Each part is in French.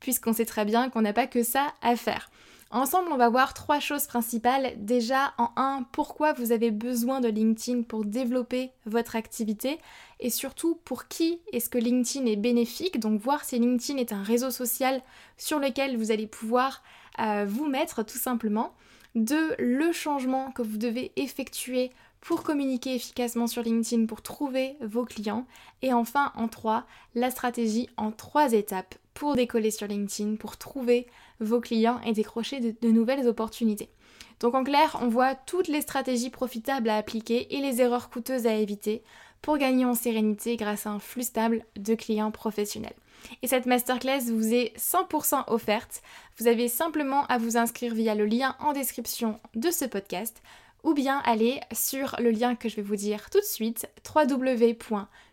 puisqu'on sait très bien qu'on n'a pas que ça à faire. Ensemble, on va voir trois choses principales. Déjà, en un, pourquoi vous avez besoin de LinkedIn pour développer votre activité et surtout pour qui est-ce que LinkedIn est bénéfique? Donc voir si LinkedIn est un réseau social sur lequel vous allez pouvoir euh, vous mettre tout simplement. Deux, le changement que vous devez effectuer pour communiquer efficacement sur LinkedIn, pour trouver vos clients. Et enfin, en trois, la stratégie en trois étapes pour décoller sur LinkedIn, pour trouver vos clients et décrocher de, nouvelles opportunités. Donc en clair, on voit toutes les stratégies profitables à appliquer et les erreurs coûteuses à éviter pour gagner en sérénité grâce à un flux stable de clients professionnels. Et cette masterclass vous est 100% offerte. Vous avez simplement à vous inscrire via le lien en description de ce podcast ou bien aller sur le lien que je vais vous dire tout de suite www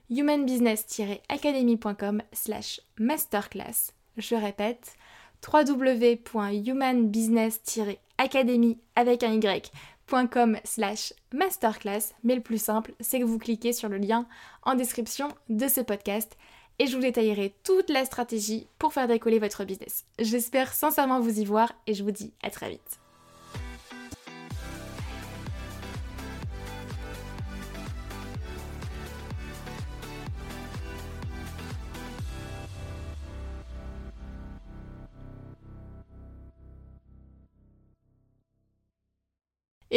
humanbusiness-academy.com slash masterclass. Je répète, www.humanbusiness-academy avec un y.com slash masterclass. Mais le plus simple, c'est que vous cliquez sur le lien en description de ce podcast et je vous détaillerai toute la stratégie pour faire décoller votre business. J'espère sincèrement vous y voir et je vous dis à très vite.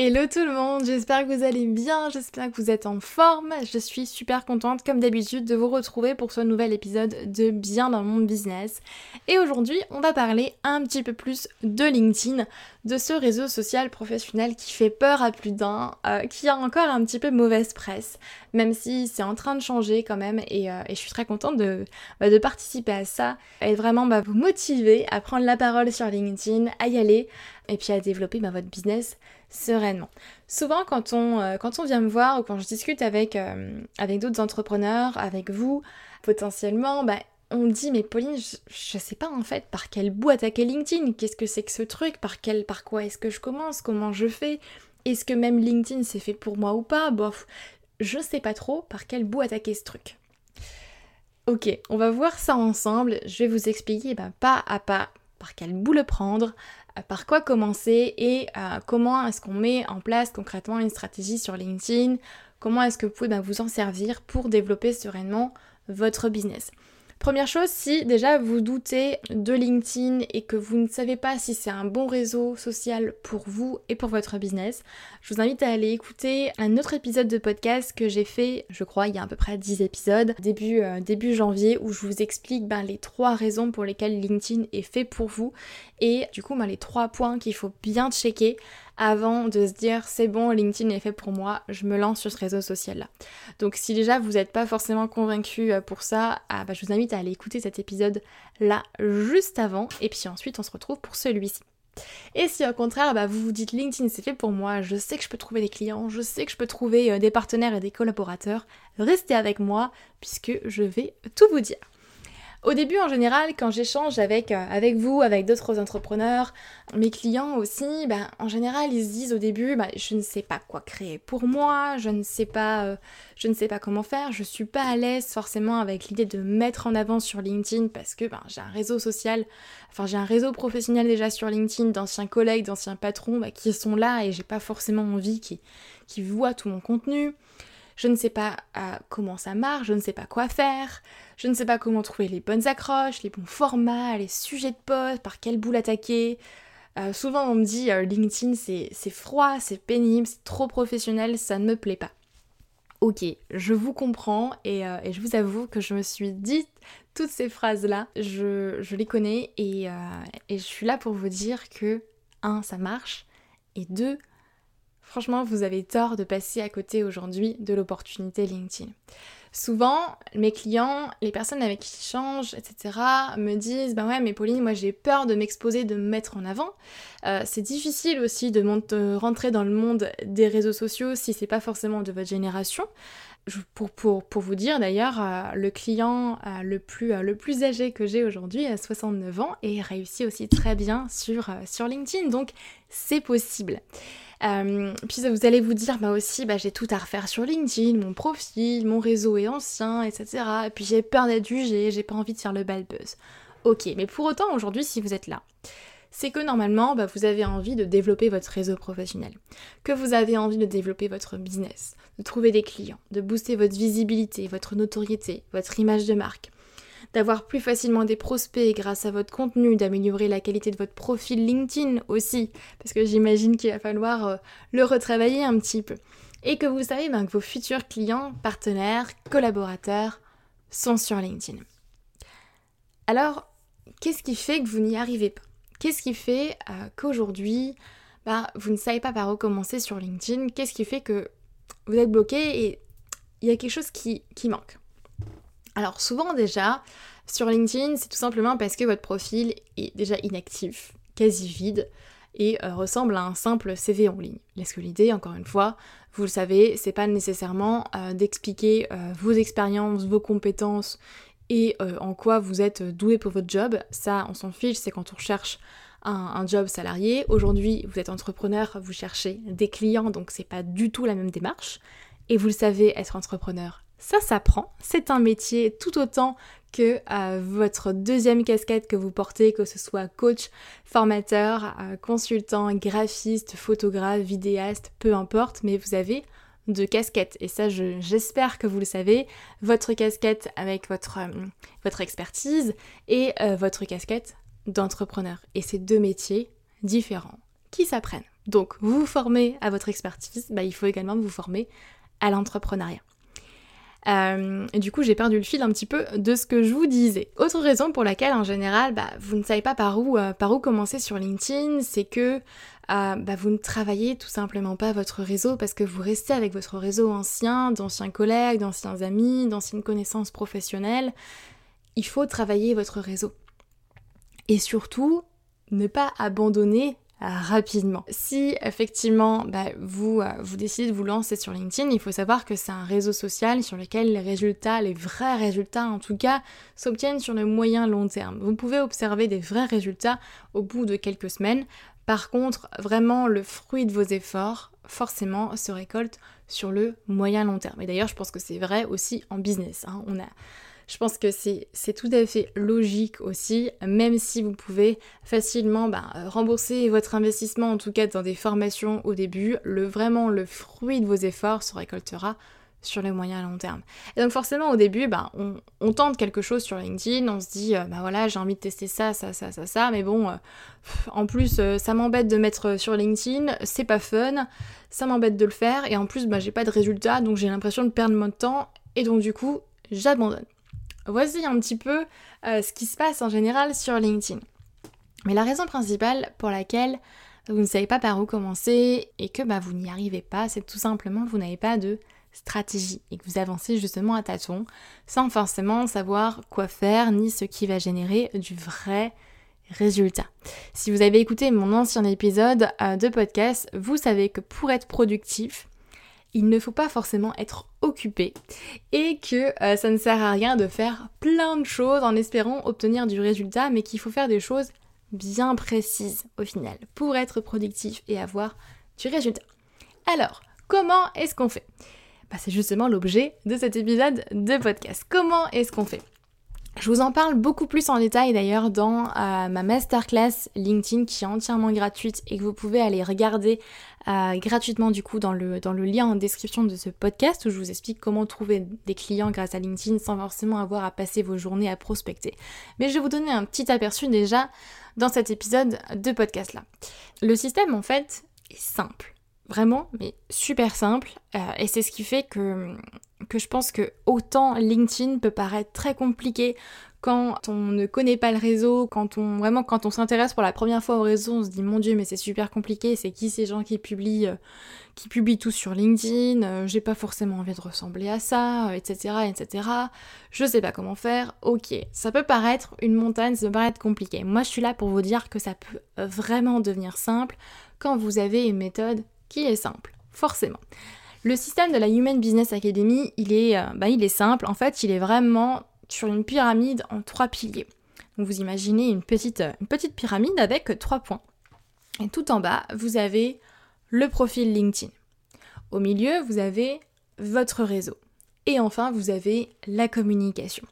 Hello tout le monde, j'espère que vous allez bien, j'espère que vous êtes en forme. Je suis super contente comme d'habitude de vous retrouver pour ce nouvel épisode de Bien dans mon business. Et aujourd'hui, on va parler un petit peu plus de LinkedIn, de ce réseau social professionnel qui fait peur à plus d'un, euh, qui a encore un petit peu mauvaise presse, même si c'est en train de changer quand même et, euh, je suis très contente de, bah, de participer à ça et vraiment bah, vous motiver à prendre la parole sur LinkedIn, à y aller et puis à développer bah, votre business sereinement. Souvent quand on, euh, quand on vient me voir ou quand je discute avec, euh, d'autres entrepreneurs, avec vous, potentiellement, bah, on dit mais Pauline, je, sais pas en fait par quel bout attaquer LinkedIn, qu'est-ce que c'est que ce truc, par quel, par quoi est-ce que je commence, comment je fais, est-ce que même LinkedIn c'est fait pour moi ou pas, bof, je sais pas trop par quel bout attaquer ce truc. Ok, on va voir ça ensemble, je vais vous expliquer bah, pas à pas par quel bout le prendre, euh, par quoi commencer et euh, comment est-ce qu'on met en place concrètement une stratégie sur LinkedIn, comment est-ce que vous pouvez bah, vous en servir pour développer sereinement votre business. Première chose, si déjà vous doutez de LinkedIn et que vous ne savez pas si c'est un bon réseau social pour vous et pour votre business, je vous invite à aller écouter un autre épisode de podcast que j'ai fait, je crois, il y a à peu près 10 épisodes, début, euh, début janvier, où je vous explique ben, les trois raisons pour lesquelles LinkedIn est fait pour vous et du coup ben, les trois points qu'il faut bien checker avant de se dire c'est bon, LinkedIn est fait pour moi, je me lance sur ce réseau social là. Donc si déjà vous n'êtes pas forcément convaincu euh, pour ça, ah, bah, je vous invite à aller écouter cet épisode là juste avant et puis ensuite on se retrouve pour celui-ci. Et si au contraire, bah, vous vous dites LinkedIn c'est fait pour moi, je sais que je peux trouver des clients, je sais que je peux trouver euh, des partenaires et des collaborateurs, restez avec moi puisque je vais tout vous dire. Au début, en général, quand j'échange avec, euh, avec vous, avec d'autres entrepreneurs, mes clients aussi, ben, en général, ils se disent au début, ben, je ne sais pas quoi créer pour moi, je ne sais pas, euh, je ne sais pas comment faire, je suis pas à l'aise forcément avec l'idée de mettre en avant sur LinkedIn parce que ben, j'ai un réseau social, enfin j'ai un réseau professionnel déjà sur LinkedIn d'anciens collègues, d'anciens patrons qui sont là et j'ai pas forcément envie qu'ils voient tout mon contenu je ne sais pas comment ça marche, je ne sais pas quoi faire, je ne sais pas comment trouver les bonnes accroches, les bons formats, les sujets de poste, par quel bout l'attaquer. Euh, souvent on me dit euh, LinkedIn c'est froid, c'est pénible, c'est trop professionnel, ça ne me plaît pas. Ok, je vous comprends et, euh, je vous avoue que je me suis dit toutes ces phrases-là, je, les connais et, et je suis là pour vous dire que, un, ça marche et deux, franchement, vous avez tort de passer à côté aujourd'hui de l'opportunité LinkedIn. Souvent, mes clients, les personnes avec qui je change, etc., me disent Ben ouais, mais Pauline, moi j'ai peur de m'exposer, de me mettre en avant. Euh, c'est difficile aussi de, rentrer dans le monde des réseaux sociaux si c'est pas forcément de votre génération. Pour, pour, pour vous dire d'ailleurs, euh, le client euh, le, plus, le plus âgé que j'ai aujourd'hui a 69 ans et réussit aussi très bien sur, sur LinkedIn, donc c'est possible. Euh, puis vous allez vous dire, bah aussi, bah, j'ai tout à refaire sur LinkedIn, mon profil, mon réseau est ancien, etc. Et puis j'ai peur d'être jugée, j'ai pas envie de faire le bad buzz. Ok, mais pour autant, aujourd'hui, si vous êtes là, c'est que normalement, bah, vous avez envie de développer votre réseau professionnel, que vous avez envie de développer votre business, de trouver des clients, de booster votre visibilité, votre notoriété, votre image de marque, d'avoir plus facilement des prospects grâce à votre contenu, d'améliorer la qualité de votre profil LinkedIn aussi, parce que j'imagine qu'il va falloir euh, le retravailler un petit peu. Et que vous savez ben, que vos futurs clients, partenaires, collaborateurs sont sur LinkedIn. Alors, qu'est-ce qui fait que vous n'y arrivez pas? Qu'est-ce qui fait euh, qu'aujourd'hui, ben, vous ne savez pas par où commencer sur LinkedIn? Qu'est-ce qui fait que vous êtes bloqué et il y a quelque chose qui manque? Alors souvent déjà, sur LinkedIn, c'est tout simplement parce que votre profil est déjà inactif, quasi vide, et euh, ressemble à un simple CV en ligne. Est-ce que l'idée, encore une fois, vous le savez, c'est pas nécessairement euh, d'expliquer euh, vos expériences, vos compétences et en quoi vous êtes doué pour votre job. Ça, on s'en fiche, c'est quand on cherche un, un job salarié. Aujourd'hui, vous êtes entrepreneur, vous cherchez des clients, donc c'est pas du tout la même démarche. Et vous le savez, être entrepreneur, ça s'apprend, c'est un métier tout autant que euh, votre deuxième casquette que vous portez, que ce soit coach, formateur, euh, consultant, graphiste, photographe, vidéaste, peu importe, mais vous avez deux casquettes. Et ça, j'espère que vous le savez, votre casquette avec votre, euh, expertise et votre casquette d'entrepreneur. Et c'est deux métiers différents qui s'apprennent. Donc, vous vous formez à votre expertise, bah, il faut également vous former à l'entrepreneuriat. Euh, et du coup, j'ai perdu le fil un petit peu de ce que je vous disais. Autre raison pour laquelle, en général, bah, vous ne savez pas par où, euh, par où commencer sur LinkedIn, c'est que euh, bah, vous ne travaillez tout simplement pas votre réseau parce que vous restez avec votre réseau ancien, d'anciens collègues, d'anciens amis, d'anciennes connaissances professionnelles. Il faut travailler votre réseau. Et surtout, ne pas abandonner rapidement. Si effectivement bah, vous, euh, vous décidez de vous lancer sur LinkedIn, il faut savoir que c'est un réseau social sur lequel les résultats, les vrais résultats en tout cas, s'obtiennent sur le moyen long terme. Vous pouvez observer des vrais résultats au bout de quelques semaines. Par contre, vraiment le fruit de vos efforts, forcément, se récolte sur le moyen long terme. Et d'ailleurs, je pense que c'est vrai aussi en business. Hein. On a je pense que c'est tout à fait logique aussi, même si vous pouvez facilement bah, rembourser votre investissement, en tout cas dans des formations au début, le, vraiment le fruit de vos efforts se récoltera sur le moyen et long terme. Et donc forcément au début, bah, on, tente quelque chose sur LinkedIn, on se dit, euh, bah voilà, j'ai envie de tester ça, ça, ça, ça, ça, mais bon, euh, en plus, euh, ça m'embête de mettre sur LinkedIn, c'est pas fun, ça m'embête de le faire, et en plus, bah, j'ai pas de résultats, donc j'ai l'impression de perdre mon temps, et donc du coup, j'abandonne. Voici un petit peu euh, ce qui se passe en général sur LinkedIn. Mais la raison principale pour laquelle vous ne savez pas par où commencer et que bah, vous n'y arrivez pas, c'est tout simplement vous n'avez pas de stratégie et que vous avancez justement à tâtons sans forcément savoir quoi faire ni ce qui va générer du vrai résultat. Si vous avez écouté mon ancien épisode euh, de podcast, vous savez que pour être productif, il ne faut pas forcément être occupé et que euh, ça ne sert à rien de faire plein de choses en espérant obtenir du résultat, mais qu'il faut faire des choses bien précises au final pour être productif et avoir du résultat. Alors, comment est-ce qu'on fait? Bah, C'est justement l'objet de cet épisode de podcast. Comment est-ce qu'on fait? Je vous en parle beaucoup plus en détail d'ailleurs dans euh, ma masterclass LinkedIn qui est entièrement gratuite et que vous pouvez aller regarder euh, gratuitement du coup dans le, dans le lien en description de ce podcast où je vous explique comment trouver des clients grâce à LinkedIn sans forcément avoir à passer vos journées à prospecter. Mais je vais vous donner un petit aperçu déjà dans cet épisode de podcast là. Le système en fait est simple. Vraiment, mais super simple. Euh, et c'est ce qui fait que, que je pense que autant LinkedIn peut paraître très compliqué quand on ne connaît pas le réseau, quand on vraiment quand on s'intéresse pour la première fois au réseau, on se dit mon dieu mais c'est super compliqué, c'est qui ces gens qui publient euh, qui publient tout sur LinkedIn, euh, j'ai pas forcément envie de ressembler à ça, etc. etc. Je sais pas comment faire, ok. Ça peut paraître une montagne, ça peut paraître compliqué. Moi je suis là pour vous dire que ça peut vraiment devenir simple quand vous avez une méthode qui est simple, forcément. Le système de la Human Business Academy, il est, euh, bah, il est simple. En fait, il est vraiment sur une pyramide en trois piliers. Donc vous imaginez une petite, une petite pyramide avec trois points. Et tout en bas, vous avez le profil LinkedIn. Au milieu, vous avez votre réseau. Et enfin, vous avez la communication.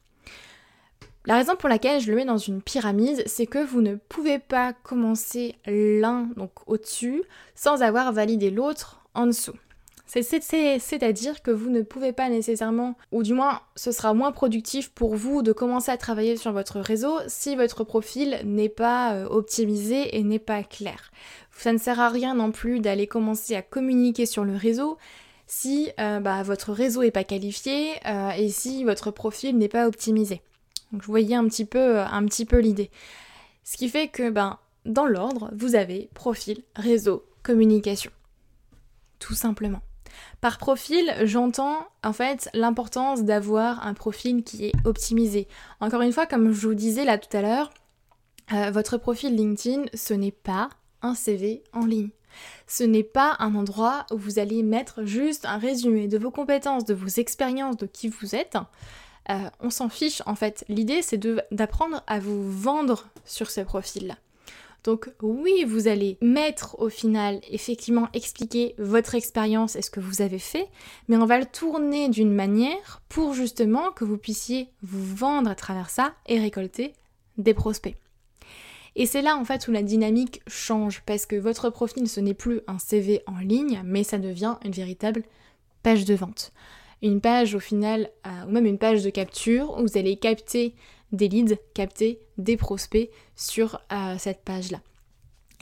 La raison pour laquelle je le mets dans une pyramide, c'est que vous ne pouvez pas commencer l'un, donc au-dessus, sans avoir validé l'autre en dessous. C'est-à-dire que vous ne pouvez pas nécessairement, ou du moins ce sera moins productif pour vous de commencer à travailler sur votre réseau si votre profil n'est pas euh, optimisé et n'est pas clair. Ça ne sert à rien non plus d'aller commencer à communiquer sur le réseau si euh, bah, votre réseau n'est pas qualifié euh, et si votre profil n'est pas optimisé. Donc vous voyez un petit peu, un petit peu l'idée. Ce qui fait que ben, dans l'ordre, vous avez profil, réseau, communication. Tout simplement. Par profil, j'entends en fait l'importance d'avoir un profil qui est optimisé. Encore une fois, comme je vous disais là tout à l'heure, euh, votre profil LinkedIn, ce n'est pas un CV en ligne. Ce n'est pas un endroit où vous allez mettre juste un résumé de vos compétences, de vos expériences, de qui vous êtes, euh, on s'en fiche en fait. L'idée c'est d'apprendre à vous vendre sur ce profil-là. Donc oui, vous allez mettre au final, effectivement, expliquer votre expérience et ce que vous avez fait, mais on va le tourner d'une manière pour justement que vous puissiez vous vendre à travers ça et récolter des prospects. Et c'est là en fait où la dynamique change parce que votre profil ce n'est plus un CV en ligne, mais ça devient une véritable page de vente une page au final, euh, ou même une page de capture, où vous allez capter des leads, capter des prospects sur euh, cette page-là.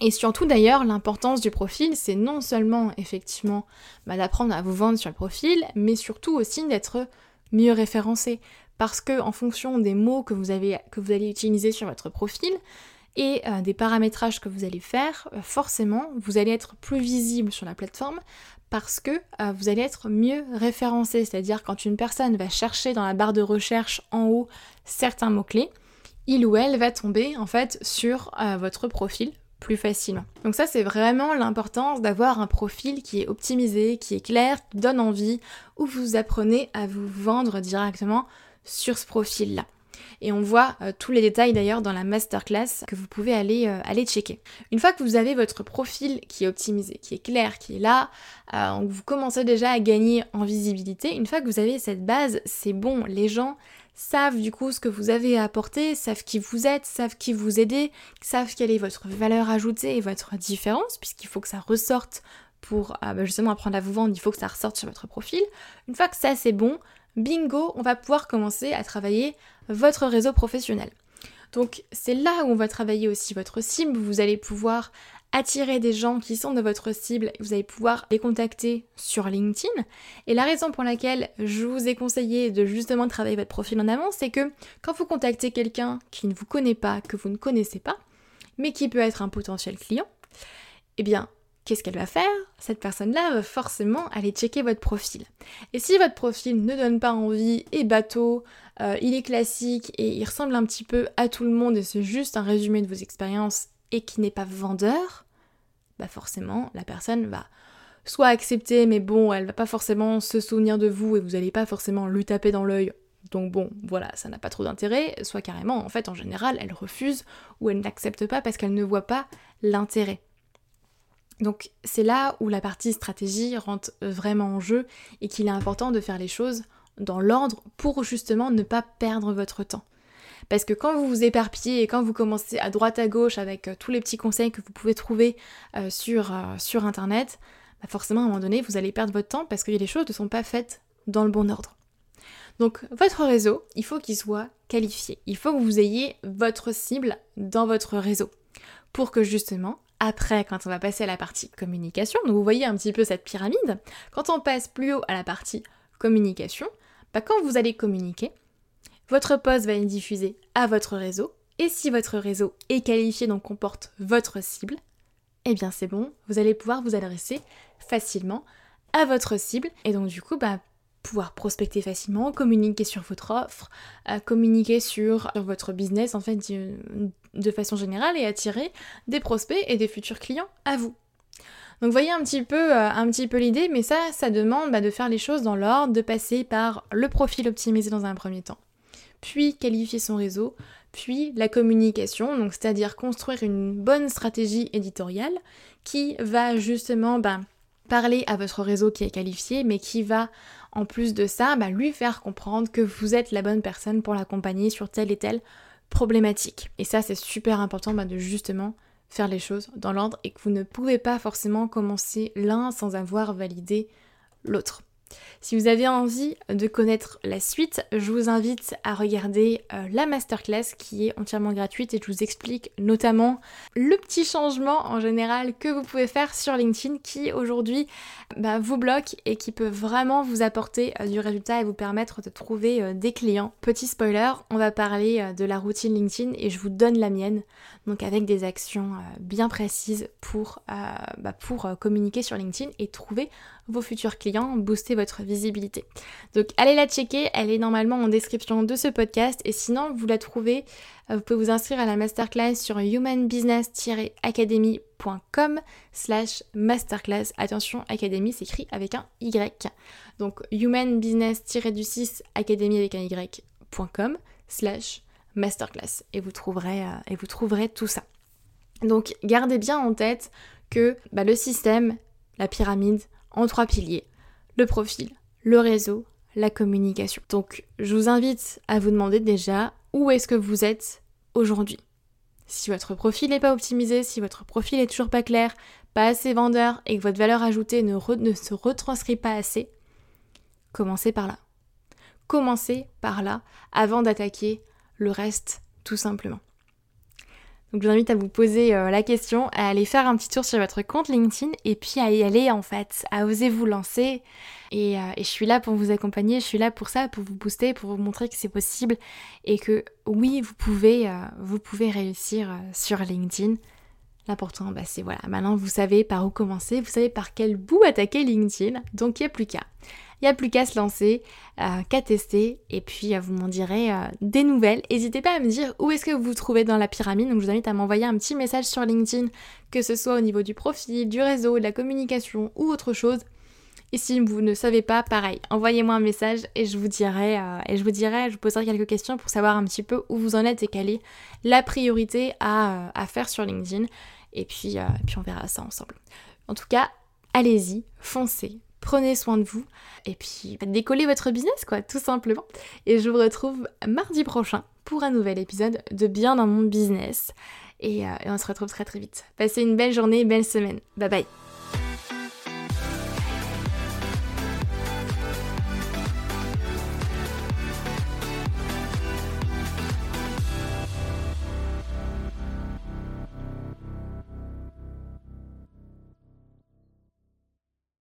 Et surtout d'ailleurs, l'importance du profil, c'est non seulement effectivement bah, d'apprendre à vous vendre sur le profil, mais surtout aussi d'être mieux référencé. Parce que en fonction des mots que vous, avez, que vous allez utiliser sur votre profil, et euh, des paramétrages que vous allez faire, forcément, vous allez être plus visible sur la plateforme parce que euh, vous allez être mieux référencé. C'est-à-dire quand une personne va chercher dans la barre de recherche en haut certains mots-clés, il ou elle va tomber en fait sur euh, votre profil plus facilement. Donc ça c'est vraiment l'importance d'avoir un profil qui est optimisé, qui est clair, qui donne envie, où vous apprenez à vous vendre directement sur ce profil-là. Et on voit euh, tous les détails d'ailleurs dans la masterclass que vous pouvez aller, euh, aller checker. Une fois que vous avez votre profil qui est optimisé, qui est clair, qui est là, euh, vous commencez déjà à gagner en visibilité. Une fois que vous avez cette base, c'est bon, les gens savent du coup ce que vous avez à apporter, savent qui vous êtes, savent qui vous aider, savent quelle est votre valeur ajoutée et votre différence, puisqu'il faut que ça ressorte pour bah, justement apprendre à vous vendre, il faut que ça ressorte sur votre profil. Une fois que ça c'est bon, bingo, on va pouvoir commencer à travailler votre réseau professionnel. Donc c'est là où on va travailler aussi votre cible, vous allez pouvoir attirer des gens qui sont de votre cible, vous allez pouvoir les contacter sur LinkedIn. Et la raison pour laquelle je vous ai conseillé de justement travailler votre profil en avance, c'est que quand vous contactez quelqu'un qui ne vous connaît pas, que vous ne connaissez pas, mais qui peut être un potentiel client, eh bien Qu'est-ce qu'elle va faire? Cette personne-là va forcément aller checker votre profil. Et si votre profil ne donne pas envie, est bateau, euh, il est classique et il ressemble un petit peu à tout le monde et c'est juste un résumé de vos expériences et qui n'est pas vendeur, bah forcément la personne va soit accepter mais bon elle va pas forcément se souvenir de vous et vous n'allez pas forcément lui taper dans l'œil donc bon, voilà, ça n'a pas trop d'intérêt, soit carrément, en fait, en général, elle refuse ou elle n'accepte pas parce qu'elle ne voit pas l'intérêt. Donc c'est là où la partie stratégie rentre vraiment en jeu et qu'il est important de faire les choses dans l'ordre pour justement ne pas perdre votre temps. Parce que quand vous vous éparpillez et quand vous commencez à droite à gauche avec tous les petits conseils que vous pouvez trouver sur, sur Internet, bah, forcément à un moment donné, vous allez perdre votre temps parce que les choses ne sont pas faites dans le bon ordre. Donc votre réseau, il faut qu'il soit qualifié. Il faut que vous ayez votre cible dans votre réseau. Pour que justement, après, quand on va passer à la partie communication, vous voyez un petit peu cette pyramide, quand on passe plus haut à la partie communication, bah quand vous allez communiquer, votre poste va être diffusé à votre réseau, et si votre réseau est qualifié, donc comporte votre cible, eh bien c'est bon, vous allez pouvoir vous adresser facilement à votre cible, et donc du coup, bah, pouvoir prospecter facilement, communiquer sur votre offre, euh, communiquer sur, votre business en fait de, façon générale et attirer des prospects et des futurs clients à vous. Donc voyez un petit peu, euh, l'idée, mais ça, ça demande bah, de faire les choses dans l'ordre, de passer par le profil optimisé dans un premier temps, puis qualifier son réseau, puis la communication, donc c'est-à-dire construire une bonne stratégie éditoriale qui va justement bah, parler à votre réseau qui est qualifié, mais qui va en plus de ça, bah, lui faire comprendre que vous êtes la bonne personne pour l'accompagner sur telle et telle Et ça, c'est super important bah, de justement faire les choses dans l'ordre et que vous ne pouvez pas forcément commencer l'un sans avoir validé l'autre. Si vous avez envie de connaître la suite, je vous invite à regarder euh, la masterclass qui est entièrement gratuite et je vous explique notamment le petit changement en général que vous pouvez faire sur LinkedIn qui aujourd'hui bah, vous bloque et qui peut vraiment vous apporter euh, du résultat et vous permettre de trouver euh, des clients. Petit spoiler, on va parler de la routine LinkedIn et je vous donne la mienne, donc avec des actions bien précises pour, bah, pour communiquer sur LinkedIn et trouver vos futurs clients, booster votre visibilité. Donc allez la checker, elle est normalement en description de ce podcast et sinon vous la trouvez, euh, vous pouvez vous inscrire à la masterclass sur humanbusiness-academy.com slash masterclass. Attention, academy s'écrit avec un Y. Donc humanbusiness-du-6 academy avec un Y.com slash masterclass et vous trouverez, euh, et vous trouverez tout ça. Donc gardez bien en tête que bah, le système, la pyramide, en trois piliers. Le profil, le réseau, la communication. Donc je vous invite à vous demander déjà où est-ce que vous êtes aujourd'hui? Si votre profil n'est pas optimisé, si votre profil est toujours pas clair, pas assez vendeur et que votre valeur ajoutée ne, ne se retranscrit pas assez, commencez par là. Commencez par là avant d'attaquer le reste tout simplement. Donc je vous invite à vous poser euh, la question, à aller faire un petit tour sur votre compte LinkedIn et puis à y aller en fait, à oser vous lancer. Et, euh, je suis là pour vous accompagner, je suis là pour ça, pour vous booster, pour vous montrer que c'est possible et que oui, vous pouvez, euh, vous pouvez réussir sur LinkedIn. L'important, bah, c'est voilà, maintenant vous savez par où commencer, vous savez par quel bout attaquer LinkedIn, donc il n'y a plus qu'à. Il n'y a plus qu'à se lancer, euh, qu'à tester, et puis euh, vous m'en direz euh, des nouvelles. N'hésitez pas à me dire où est-ce que vous vous trouvez dans la pyramide. Donc je vous invite à m'envoyer un petit message sur LinkedIn, que ce soit au niveau du profil, du réseau, de la communication ou autre chose. Et si vous ne savez pas, pareil, envoyez-moi un message et je vous dirai, et je vous dirai, je vous poserai quelques questions pour savoir un petit peu où vous en êtes et quelle est la priorité à, faire sur LinkedIn. Et puis, puis on verra ça ensemble. En tout cas, allez-y, foncez, prenez soin de vous et puis décollez votre business quoi, tout simplement. Et je vous retrouve mardi prochain pour un nouvel épisode de Bien dans mon business. Et, euh, on se retrouve très très vite. Passez une belle journée, belle semaine. Bye bye.